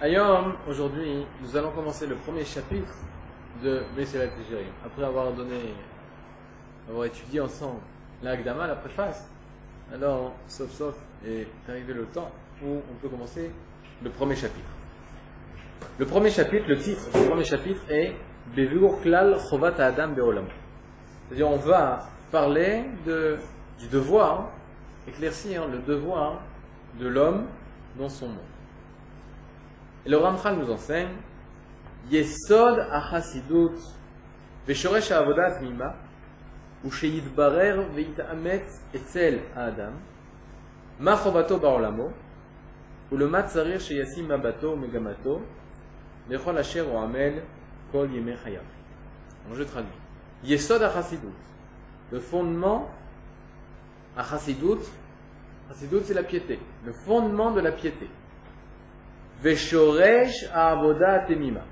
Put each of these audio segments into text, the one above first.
Ayom, aujourd'hui, nous allons commencer le premier chapitre de Messilat Jérim. Après avoir donné, avoir étudié ensemble l'Agdama, la préface, alors, sauf sauf, est arrivé le temps où on peut commencer le premier chapitre. Le premier chapitre, le titre du premier chapitre est Bevur Klal Chovat Adam Beolam. C'est-à-dire, on va parler du devoir, éclaircir le devoir de l'homme dans son monde. Et le Ramchal nous enseigne Yesod achasidut ושורש העבודה התמימה הוא שיתברר ויתאמץ אצל האדם מה חובתו בעולמו ולמה צריך שישים מבטו ומגמתו לכל אשר הוא עמל כל ימי חייו. Alors je traduis. Yesod achasidut. Le fondement achasidut, achasidut c'est la piété. Le fondement de la piété. Veshoresh Avoda Temima.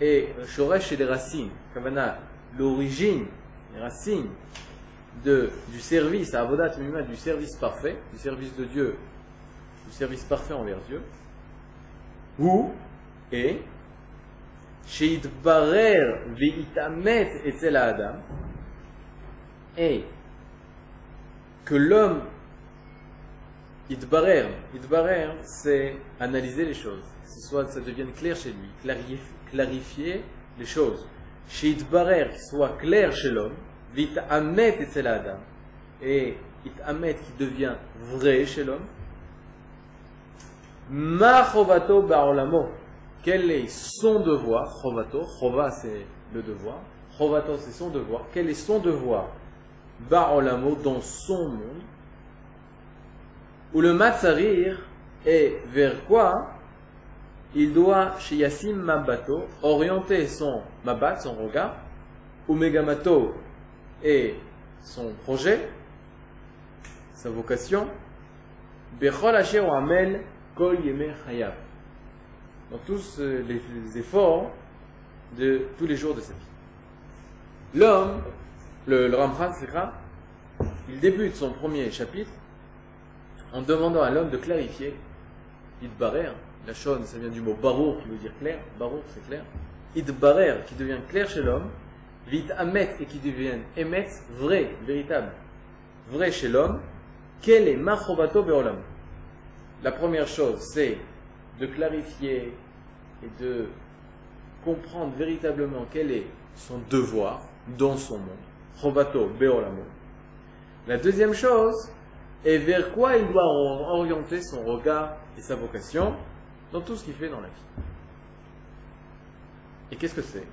Et Shoresh, c'est les racines. Kavana, l'origine, les racines de, du service, Avoda Temima, du service parfait, du service de Dieu, du service parfait envers Dieu. Ou, et, Sheidbarer Veitamet Etzel Adam. Et, que l'homme Idbarer, Idbarer, c'est analyser les choses. Soit ça devienne clair chez lui, clarifier, les choses. Chez Idbarer, qu'il soit clair chez l'homme, vite Amet et l'Adam, et Amet qui devient vrai chez l'homme. Ma chovato ba'olamo, quel est son devoir, chovato, chova c'est le devoir, chovato c'est son devoir, quel est son devoir? Ba'olamo dans son monde, où le matzarir est vers quoi il doit, chez Yassim Mabato, orienter son mabat, son regard, ou Megamato et son projet, sa vocation, Bechol Asher Amel Kol. Dans tous les efforts de tous les jours de sa vie. L'homme, le, le il débute son premier chapitre en demandant à l'homme de clarifier, idbarer, la chose, ça vient du mot barour qui veut dire clair, barour c'est clair, idbarer qui devient clair chez l'homme, vite amet et qui devient emet, vrai, véritable, vrai chez l'homme, quel est machobato beolam. La première chose, c'est de clarifier et de comprendre véritablement quel est son devoir dans son monde, chobato beolam. La deuxième chose, et vers quoi il doit orienter son regard et sa vocation dans tout ce qu'il fait dans la vie. Et qu'est-ce que c'est?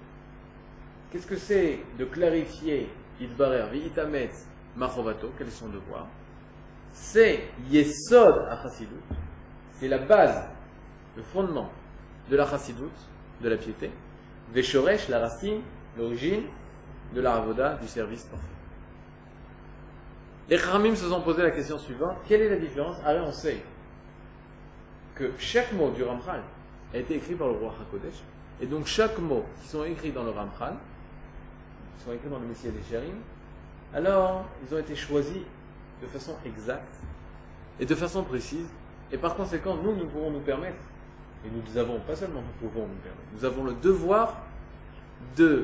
Qu'est-ce que c'est de clarifier Idbarer, Vitamet, Machovato, quel est son devoir? C'est Yesod Achasidut, c'est la base, le fondement de la Chassidut, de la piété, Veshoresh, la racine, l'origine de la Ravoda, du service parfait. Les Khamim se sont posé la question suivante. Quelle est la différence? Alors on sait que chaque mot du Ramchal a été écrit par le roi HaKodesh, et donc chaque mot qui sont écrits dans le Ramchal, qui sont écrits dans le Messie des Chérim, alors ils ont été choisis de façon exacte et de façon précise, et par conséquent, nous, nous pouvons nous permettre, et nous avons, pas seulement nous pouvons nous permettre, nous avons le devoir de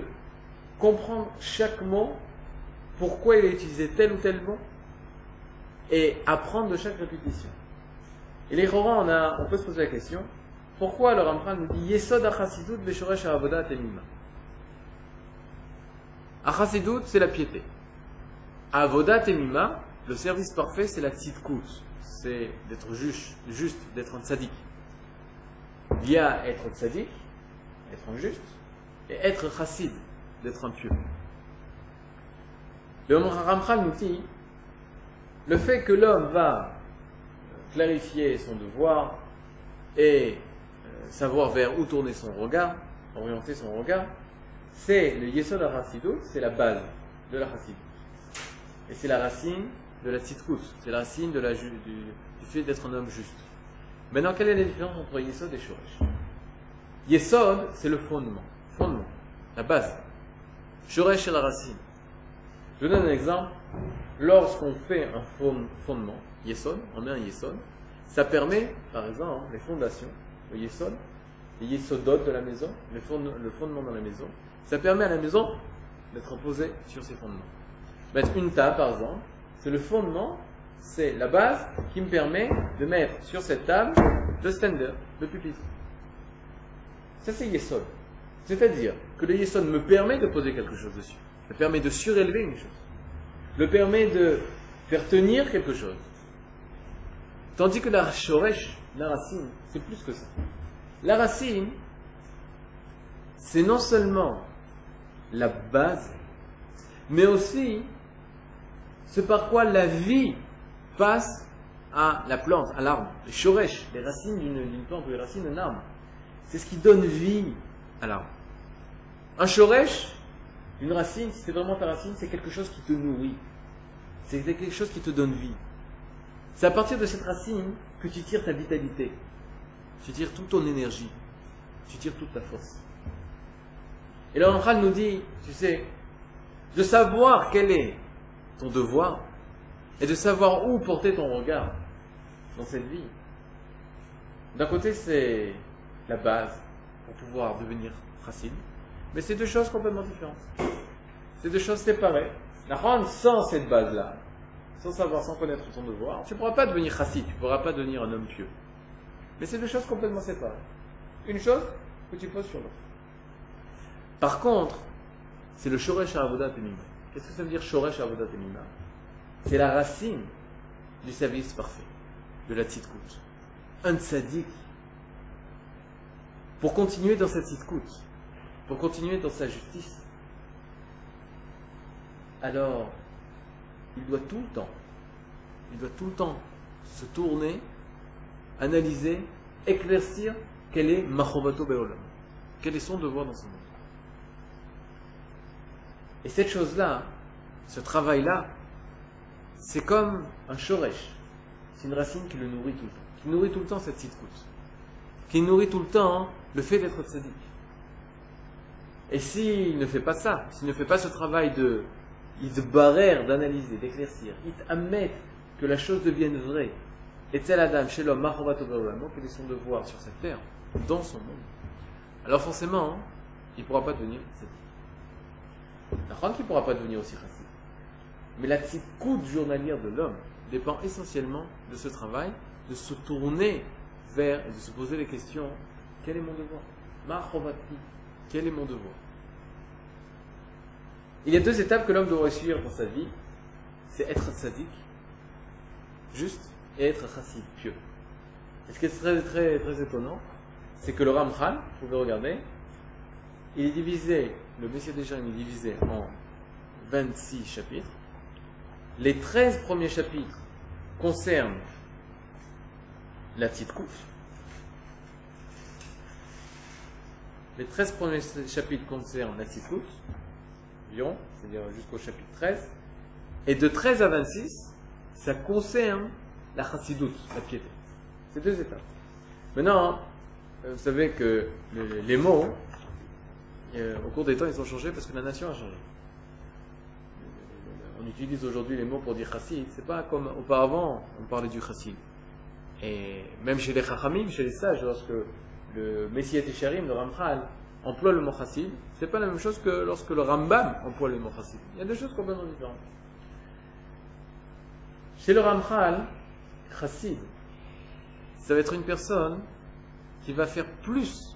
comprendre chaque mot, pourquoi il est utilisé tel ou tel mot, et apprendre de chaque répétition. Et les Chorans, on, peut se poser la question, pourquoi le Ramchal nous dit Yesod achasidut beshoresh avodat emima Achasidut, c'est la piété. Avodat emima, le service parfait, c'est la tzidkut. C'est d'être juste, juste d'être un tzaddik. Il y a être tzaddik, être un juste, et être chassid, d'être un pieux. Le Ramchal nous dit le fait que l'homme va clarifier son devoir et savoir vers où tourner son regard, orienter son regard, c'est le Yesod HaChassidut, c'est la base de la Chassidut. Et c'est la racine de la Tzidkut, c'est la racine de la du, du, fait d'être un homme juste. Maintenant, quelle est la différence entre Yesod et Shoresh? Yesod, c'est le fondement, fondement, la base. Shoresh, c'est la racine. Je donne un exemple. Lorsqu'on fait un fondement, Yesod, on met un Yesod, ça permet, par exemple, les fondations, le yesod, les yesodot de la maison, le fondement, dans la maison. Ça permet à la maison d'être posée sur ses fondements. Mettre une table, par exemple, c'est le fondement, c'est la base qui me permet de mettre sur cette table le stander, le pupitre. Ça, c'est yesod. C'est-à-dire que le yesod me permet de poser quelque chose dessus, me permet de surélever une chose, me permet de faire tenir quelque chose. Tandis que la shoresh, la racine, c'est plus que ça. La racine, c'est non seulement la base, mais aussi ce par quoi la vie passe à la plante, à l'arbre. Les shoresh, les racines d'une plante ou les racines d'un arbre, c'est ce qui donne vie à l'arbre. Un shoresh, une racine, si c'est vraiment ta racine, c'est quelque chose qui te nourrit. C'est quelque chose qui te donne vie. C'est à partir de cette racine que tu tires ta vitalité. Tu tires toute ton énergie. Tu tires toute ta force. Et là, Ramchal nous dit, tu sais, de savoir quel est ton devoir et de savoir où porter ton regard dans cette vie. D'un côté, c'est la base pour pouvoir devenir racine. Mais c'est deux choses complètement différentes. C'est deux choses séparées. Sans cette base-là, sans savoir, sans connaître ton devoir, tu ne pourras pas devenir chassid, tu ne pourras pas devenir un homme pieux. Mais c'est deux choses complètement séparées. Une chose que tu poses sur l'autre. Par contre, c'est le shoresh avodat emima. Qu'est-ce que ça veut dire shoresh avodat emima C'est la racine du service parfait, de la tzidkout. Un tzaddik, pour continuer dans cette tzidkout, pour continuer dans sa justice, alors il doit tout le temps, il doit tout le temps se tourner, analyser, éclaircir quel est Machovato Beolam, quel est son devoir dans ce monde. Et cette chose-là, ce travail-là, c'est comme un shoresh, c'est une racine qui le nourrit tout le temps, qui nourrit tout le temps cette tzidkout, qui nourrit tout le temps le fait d'être tzaddik. Et s'il ne fait pas ça, s'il ne fait pas ce travail de barère d'analyser, d'éclaircir, il que la chose devienne vraie, et tel Adam, chez l'homme, quel est son devoir sur cette terre, dans son monde, alors forcément, il ne pourra pas devenir tzaddik. La qui ne pourra pas devenir aussi raciste. Mais la tzikout journalière de l'homme dépend essentiellement de ce travail, de se tourner vers et de se poser les questions quel est mon devoir? Quel est mon devoir Il y a deux étapes que l'homme doit réussir dans sa vie. C'est être sadique, juste, et être chassid, pieux. Et ce qui est très, étonnant, c'est que le Ramchal, vous pouvez regarder, il est divisé, le Messie déjà il est divisé en 26 chapitres. Les 13 premiers chapitres concernent la Tzidkouf, Les 13 premiers chapitres concernent la Tzidkout, c'est-à-dire jusqu'au chapitre 13. Et de 13 à 26, ça concerne la Chassidout, la piété. C'est deux étapes. Maintenant, euh, vous savez que les, mots, euh, au cours des temps, ils ont changé parce que la nation a changé. On utilise aujourd'hui les mots pour dire chassid. C'est pas comme auparavant, on parlait du chassid. Et même chez les chachamim, chez les sages, lorsque le Messiah Tisharim, le Ramchal, emploie le mot chassid, c'est pas la même chose que lorsque le Rambam emploie le mot chassid. Il y a deux choses complètement différentes. Chez le Ramchal, chassid, ça va être une personne qui va faire plus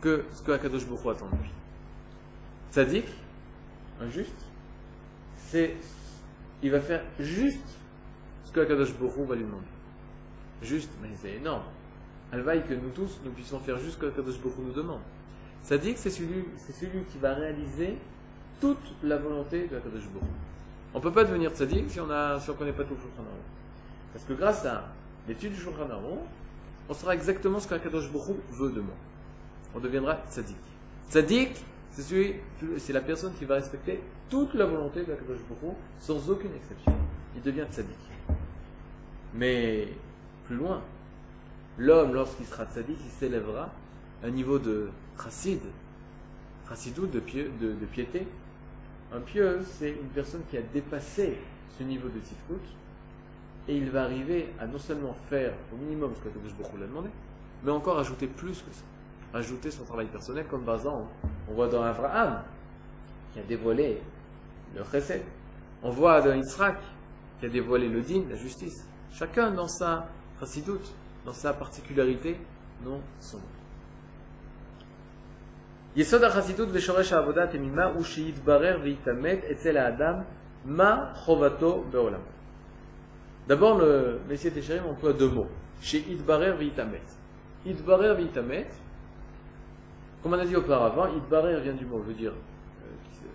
que ce que Akadosh Baruch attend de lui. Tzadik, un juste, c'est, il va faire juste ce que Akadosh Baruch va lui demander. Juste, mais c'est énorme. Elle vaille que nous tous, nous puissions faire juste ce que Kadosh nous demande. Ça dit que c'est celui, c'est celui qui va réaliser toute la volonté de Kadosh On ne peut pas devenir tzaddik si on ne connaît pas tout le Shulchan Parce que grâce à l'étude du Shulchan on saura exactement ce qu'Akadosh Baruch veut de moi. On deviendra tzaddik. Tzaddik, c'est celui, c'est la personne qui va respecter toute la volonté de Kadosh Baruch sans aucune exception. Il devient tzaddik. Mais plus loin, l'homme, lorsqu'il sera tzaddik, il s'élèvera à un niveau de chassid, chassidou, de, de, piété. Un pieux, c'est une personne qui a dépassé ce niveau de tzidkout, et il va arriver à non seulement faire au minimum ce que Kadosh Baruch l'a demandé, mais encore ajouter plus que ça. Ajouter son travail personnel, comme par exemple, on voit dans Abraham, qui a dévoilé le chesed. On voit dans Israël, qui a dévoilé le din, la justice. Chacun dans sa chassidoute, dans sa particularité, dans son nom. Yesod achasitut veshoresh avodat emima ou sheyit barer veitamet etzel adam ma chovato beolam. D'abord, le Messie Téchérim emploie deux mots. Sheyit barer veitamet. Itbarer veitamet. Comme on a dit auparavant, itbarer vient du mot, veut dire euh, euh,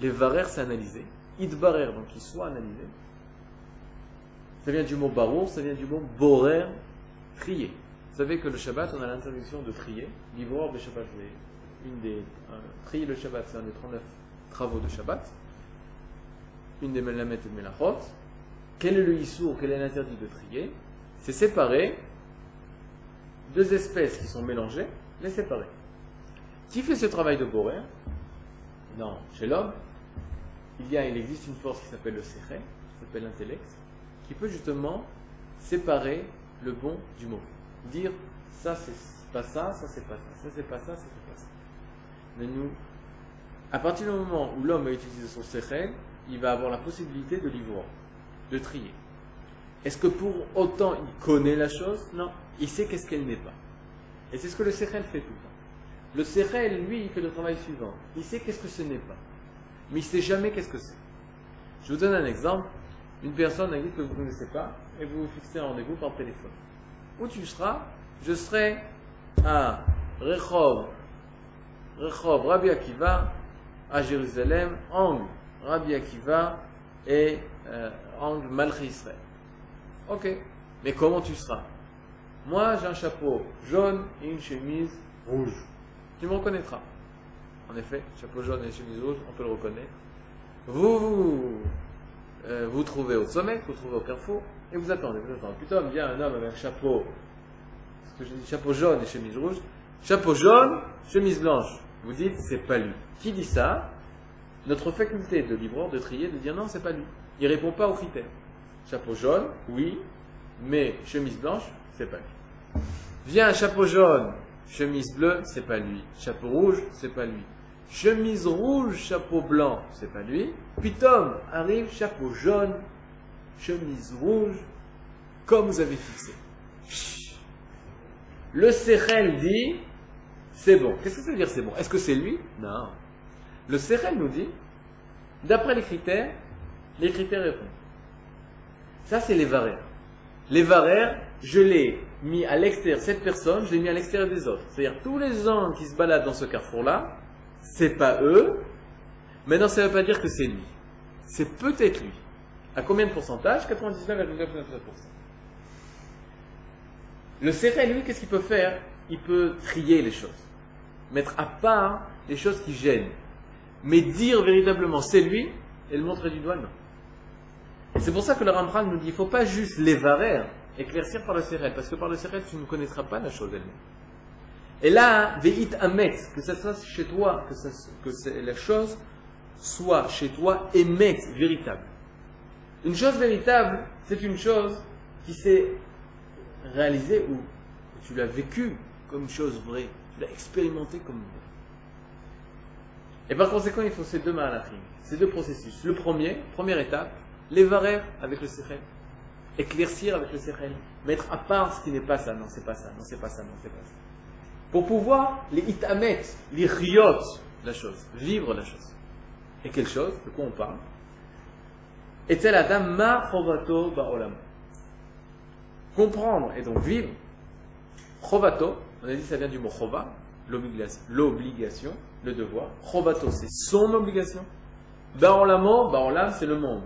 les varer, c'est analyser. Itbarer, donc il soit analysé. Ça vient du mot barour, ça vient du mot borer, trier. Vous savez que le Shabbat, on a l'interdiction de trier. L'ivoire de Shabbat, une des. trier le Shabbat, c'est un des 39 travaux de Shabbat. Une des Melamet et Melachot. Quel est le Issour, quel est l'interdit de trier? C'est séparer deux espèces qui sont mélangées, les séparer. Qui fait ce travail de borer? Non, chez l'homme, il, il existe une force qui s'appelle le Sechel, qui s'appelle l'intellect, qui peut justement séparer le bon du mauvais. Dire ça c'est pas ça, ça c'est pas ça, ça c'est pas ça, ça c'est pas ça. Mais nous, à partir du moment où l'homme a utilisé son Sechel, il va avoir la possibilité de l'ivoire de trier. Est-ce que pour autant il connaît la chose? Non, il sait qu'est-ce qu'elle n'est pas. Et c'est ce que le Sechel fait tout le temps. Le Sechel, lui, il fait le travail suivant. Il sait qu'est-ce que ce n'est pas. Mais il ne sait jamais qu'est-ce que c'est. Je vous donne un exemple. Une personne a dit que vous ne connaissez pas et vous vous fixez un rendez-vous par téléphone. Où tu seras Je serai à Rechov, Rechov Rabbi Akiva, à Jérusalem, angle Rabbi Akiva et euh, angle Malchi Israël. Ok, mais comment tu seras? Moi, j'ai un chapeau jaune et une chemise rouge. Tu me reconnaîtras. En effet, chapeau jaune et chemise rouge, on peut le reconnaître. Vous vous, euh, vous trouvez au sommet, vous trouvez au carrefour, et vous attendez, vous attendez. Un homme avec un chapeau, chapeau jaune et chemise rouge. Chapeau jaune, chemise blanche. Vous dites, c'est pas lui. Qui dit ça? Notre faculté de libre de trier, de dire non, c'est pas lui. Il répond pas aux critères. Chapeau jaune, oui, mais chemise blanche, c'est pas lui. Vient un chapeau jaune, chemise bleue, c'est pas lui. Chapeau rouge, c'est pas lui. Chemise rouge, chapeau blanc, c'est pas lui. Puis Tom arrive, chapeau jaune, chemise rouge, comme vous avez fixé. Le Sechel dit, c'est bon. Qu'est-ce que ça veut dire c'est bon? Est-ce que c'est lui? Non. Le Sechel nous dit, d'après les critères, les critères répondent. Ça, c'est les varères. Les varères, je l'ai mis à l'extérieur, cette personne, je l'ai mis à l'extérieur des autres. C'est-à-dire, tous les gens qui se baladent dans ce carrefour-là, c'est pas eux. Maintenant, ça ne veut pas dire que c'est lui. C'est peut-être lui. À combien de pourcentage? 99,99%. Le serré, lui, qu'est-ce qu'il peut faire? Il peut trier les choses. Mettre à part les choses qui gênent. Mais dire véritablement c'est lui et le montrer du doigt, non. C'est pour ça que le Rambram nous dit il ne faut pas juste les varer, éclaircir par le serré, parce que par le serré, tu ne connaîtras pas la chose elle-même. Et là, veit amet, que ça soit chez toi, que, ça, la chose soit chez toi émet, véritable. Une chose véritable, c'est une chose qui s'est réalisée ou tu l'as vécue comme chose vraie, tu l'as expérimentée comme vraie. Et par conséquent, il faut ces deux malachim, ces deux processus. Le premier, première étape, les varer avec le sechel, éclaircir avec le sechel, mettre à part ce qui n'est pas ça, non c'est pas ça, non c'est pas ça, non c'est pas ça pour pouvoir les itamet, les riot la chose, vivre la chose. Et quelle chose? De quoi on parle? Et tel adam ma chovato ba'olam. Comprendre et donc vivre. Chovato, on a dit ça vient du mot chova, l'obligation, le devoir. Chovato, c'est son obligation. Ba'olamo, ba'olam, c'est le monde.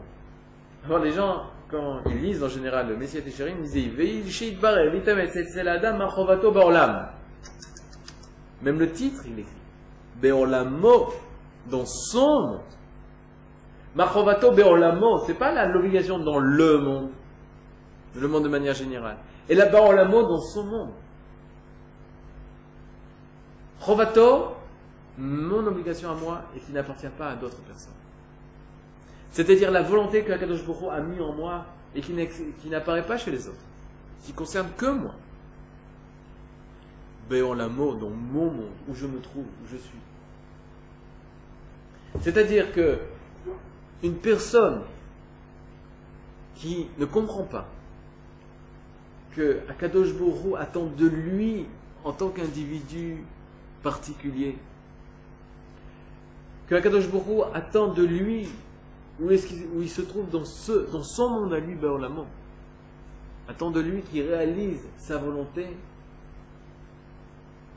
Alors les gens, quand ils lisent en général le Messie Téchérim, ils disent Ve'il bare, vitamet, c'est l'adam ma chovato ba'olam. Même le titre, il écrit. Beolamo, dans son monde. Machovato Beolamo, c'est pas l'obligation dans le monde, le monde de manière générale. Et là Beolamo dans son monde. Chovato, mon obligation à moi et qui n'appartient pas à d'autres personnes. C'est-à-dire la volonté que Akadosh a mis en moi et qui n'apparaît pas chez les autres, qui concerne que moi. Dans mon monde, où je me trouve, où je suis. C'est-à-dire que une personne qui ne comprend pas que Akadosh attend de lui en tant qu'individu particulier, que Akadosh attend de lui où, est il se trouve dans, son monde à lui, attend de lui qu'il réalise sa volonté,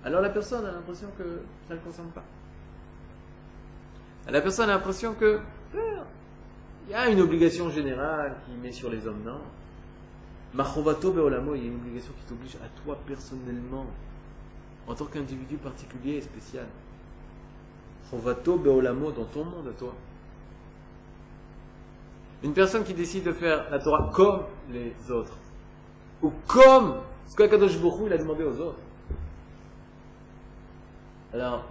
alors la personne a l'impression que ça ne le concerne pas. La personne a l'impression que il y a une obligation générale qui met sur les hommes, non? Machovato Beolamo, il y a une obligation qui t'oblige à toi personnellement, en tant qu'individu particulier et spécial. Chovato Beolamo dans ton monde à toi. Une personne qui décide de faire la Torah comme les autres, ou comme ce qu'Akadosh Baruch il a demandé aux autres. Alors,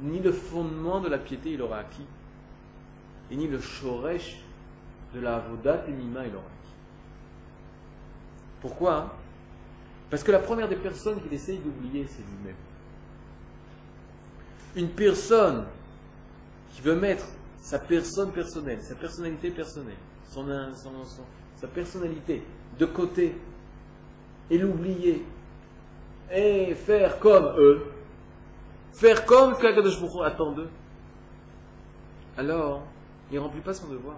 ni le fondement de la piété il aura acquis, et ni le shoresh de la avodat et il aura acquis. Pourquoi? Parce que la première des personnes qu'il essaye d'oublier, c'est lui-même. Une personne qui veut mettre sa personne personnelle, sa personnalité personnelle, son, sa personnalité de côté et l'oublier et faire comme eux, faire comme qu'Akadosh Baruch attend d'eux, alors il ne remplit pas son devoir.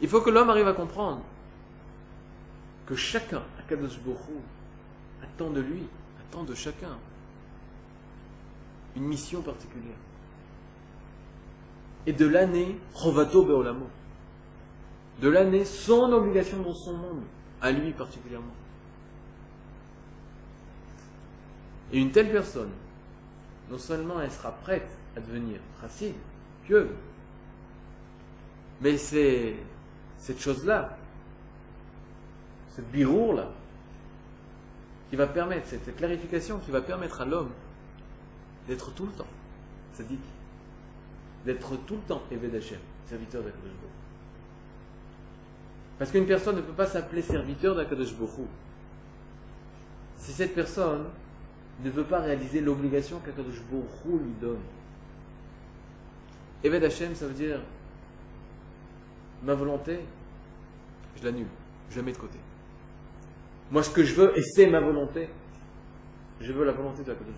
Il faut que l'homme arrive à comprendre que chacun, Akadosh attend de lui, attend de chacun une mission particulière. Et de l'année, Rovato Beolamo. De l'année, son obligation dans son monde, à lui particulièrement. Et une telle personne, non seulement elle sera prête à devenir tracide, pieuse, mais c'est cette chose-là, ce birour-là, qui va permettre, cette clarification qui va permettre à l'homme d'être tout le temps dit d'être tout le temps Eved serviteur d'Akadosh Parce qu'une personne ne peut pas s'appeler serviteur d'Akadosh si cette personne ne veut pas réaliser l'obligation qu'Akadosh lui donne. Eved Hashem, ça veut dire ma volonté, je l'annule, je la mets de côté. Moi, ce que je veux, et c'est ma volonté, je veux la volonté de Akadosh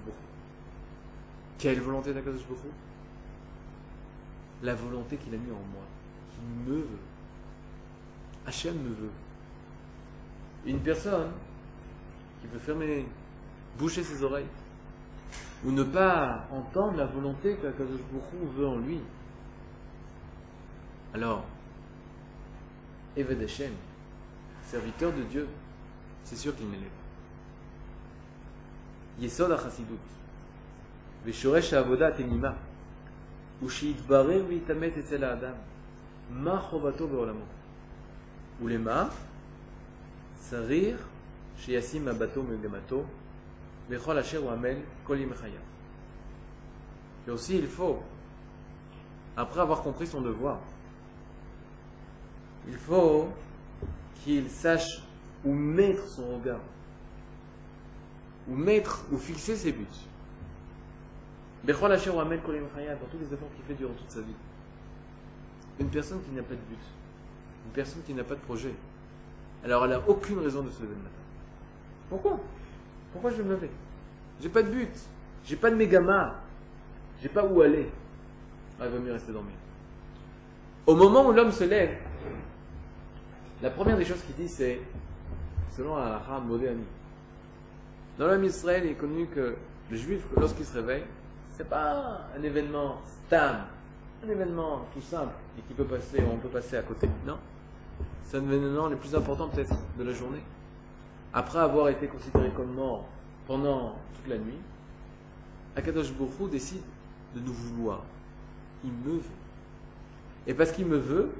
Quelle volonté d'Akadosh La volonté qu'il a mis en moi, qui me veut. Hachem me veut. Une personne qui veut fermer boucher ses oreilles, ou ne pas entendre la volonté que Akadosh veut en lui. Alors, Eved Hashem, serviteur de Dieu, c'est sûr qu'il ne l'est pas. Yesod HaChasidut, Veshoresh Avodat Tenima, Ushiitbarer Vitamet Etzel Adam, Ma Chovato Beolamo, Ulema, Sarir, Sheyasim Abato Megamato, et aussi, il faut, après avoir compris son devoir, il faut qu'il sache où mettre son regard, où mettre, où fixer ses buts. Dans tous les efforts qu'il fait durant toute sa vie. Une personne qui n'a pas de but, une personne qui n'a pas de projet, alors elle n'a aucune raison de se lever le matin. Pourquoi? Pourquoi je vais me lever J'ai pas de but. J'ai pas de mégama. J'ai pas où aller. Ah, il vaut mieux rester dormir. Au moment où l'homme se lève, la première des choses qu'il dit, c'est, selon la Ram Modéani, dans l'homme Israël, il est connu que le juif, lorsqu'il se réveille, c'est pas un événement stable, un événement tout simple et qui peut passer, on peut passer à côté. Non. C'est un événement le plus important peut-être de la journée après avoir été considéré comme mort pendant toute la nuit, Akadosh Bokhu décide de nous vouloir. Il me veut. Et parce qu'il me veut,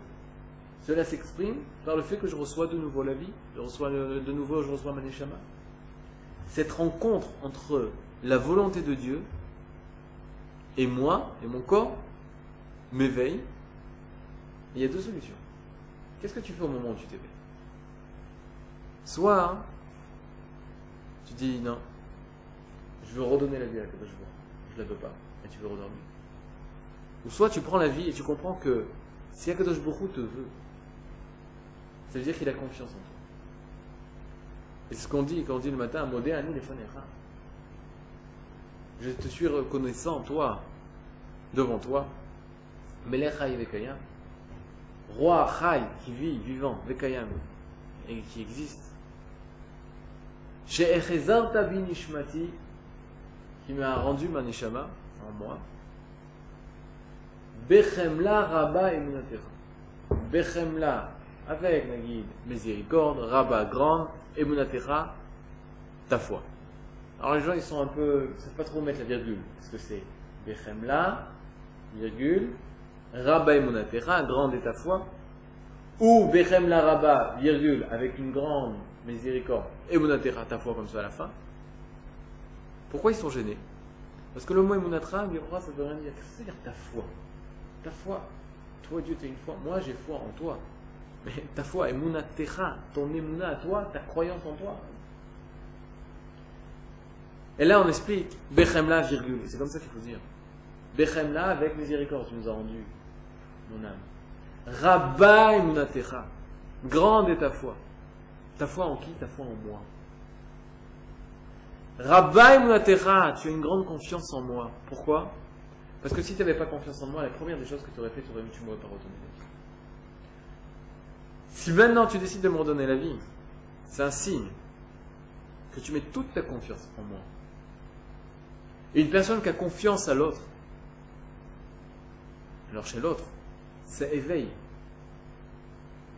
cela s'exprime par le fait que je reçois de nouveau la vie, je reçois de nouveau, je reçois Maneshama. Cette rencontre entre la volonté de Dieu et moi, et mon corps, m'éveille. Il y a deux solutions. Qu'est-ce que tu fais au moment où tu t'éveilles? Soit Tu dis non, je veux redonner la vie à Kadosh Je la veux pas. Et tu veux redormir. Ou soit tu prends la vie et tu comprends que si Akadosh te veut, ça veut dire qu'il a confiance en toi. Et c'est ce qu'on dit quand on dit le matin, Modé Je te suis reconnaissant, toi, devant toi. Melech Vekayam. Roi Chai, qui vit, vivant, Vekayam, et qui existe. Chez Nishmati, qui m'a rendu ma neshama en moi. Bechemla Rabba Emunatecha. Bechemla, avec Nagid, miséricorde, Rabba grande, Emunatecha, ta foi. Alors les gens ils sont un peu, ils savent pas trop mettre la virgule. Parce que c'est? Bechemla, virgule, Rabba Emunatecha, grande est ta foi. Ou Bechemla Rabba, virgule, avec une grande miséricorde, Emunatecha, ta foi comme ça à la fin. Pourquoi ils sont gênés? Parce que le mot Emunatra, ça veut rien dire? Qu'est-ce que ça veut dire ta foi? Ta foi, toi Dieu, tu as une foi, moi j'ai foi en toi. Mais ta foi, Emunatecha, ton Emuna à toi, ta croyance en toi. Et là on explique Bechemla, virgule. C'est comme ça qu'il faut dire. Bechemla avec miséricorde, tu nous as rendu mon âme. Rabba Emunatecha, grande est ta foi. Ta foi en qui? Ta foi en moi. Rabbi Munatecha, tu as une grande confiance en moi. Pourquoi? Parce que si tu n'avais pas confiance en moi, la première des choses que tu aurais fait, tu aurais tu m'aurais pas redonné la vie. Si maintenant tu décides de me redonner la vie, c'est un signe que tu mets toute ta confiance en moi. Et une personne qui a confiance à l'autre, alors chez l'autre, ça éveille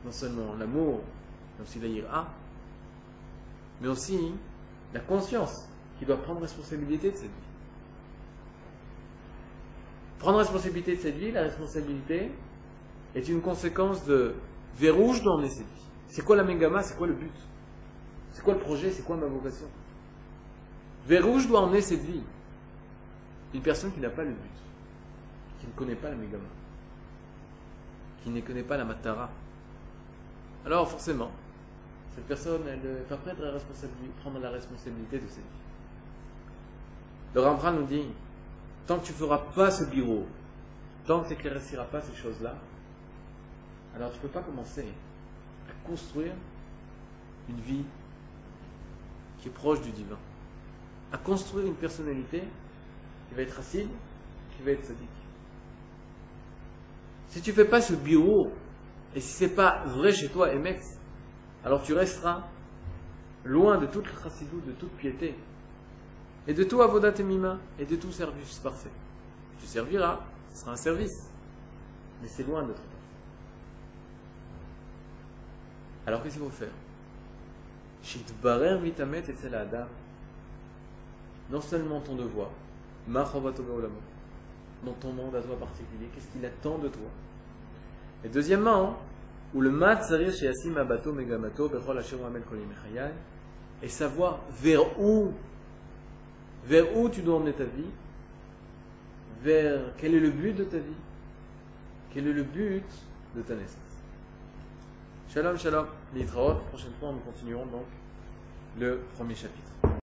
non seulement l'amour, mais aussi la mais aussi la conscience qui doit prendre responsabilité de cette vie. Prendre responsabilité de cette vie, la responsabilité est une conséquence de vers où je dois emmener cette vie. C'est quoi la mengama C'est quoi le but? C'est quoi le projet C'est quoi ma vocation? Vers où je dois emmener cette vie Une personne qui n'a pas le but, qui ne connaît pas la mengama, qui ne connaît pas la matara. Alors forcément, cette personne, elle va prendre la responsabilité, prendre la responsabilité de cette vie. Le Rambra nous dit, tant que tu ne feras pas ce bureau, tant que tu n'éclairciras pas ces choses-là, alors tu ne peux pas commencer à construire une vie qui est proche du divin, à construire une personnalité qui va être acide, qui va être sadique. Si tu ne fais pas ce bureau, et si ce n'est pas vrai chez toi, Emex, alors tu resteras loin de toute chassidou, de toute piété, et de tout avodat et et de tout service parfait. Tu serviras, ce sera un service, mais c'est loin d'être Alors qu'est-ce qu'il faut faire? Non seulement ton devoir, dans ton monde à toi particulier, qu'est-ce qu'il attend de toi? Et deuxièmement, et savoir vers où vers où tu dois emmener ta vie, vers quel est le but de ta vie, quel est le but de ta naissance. Shalom, shalom, prochaine fois nous continuerons donc le premier chapitre.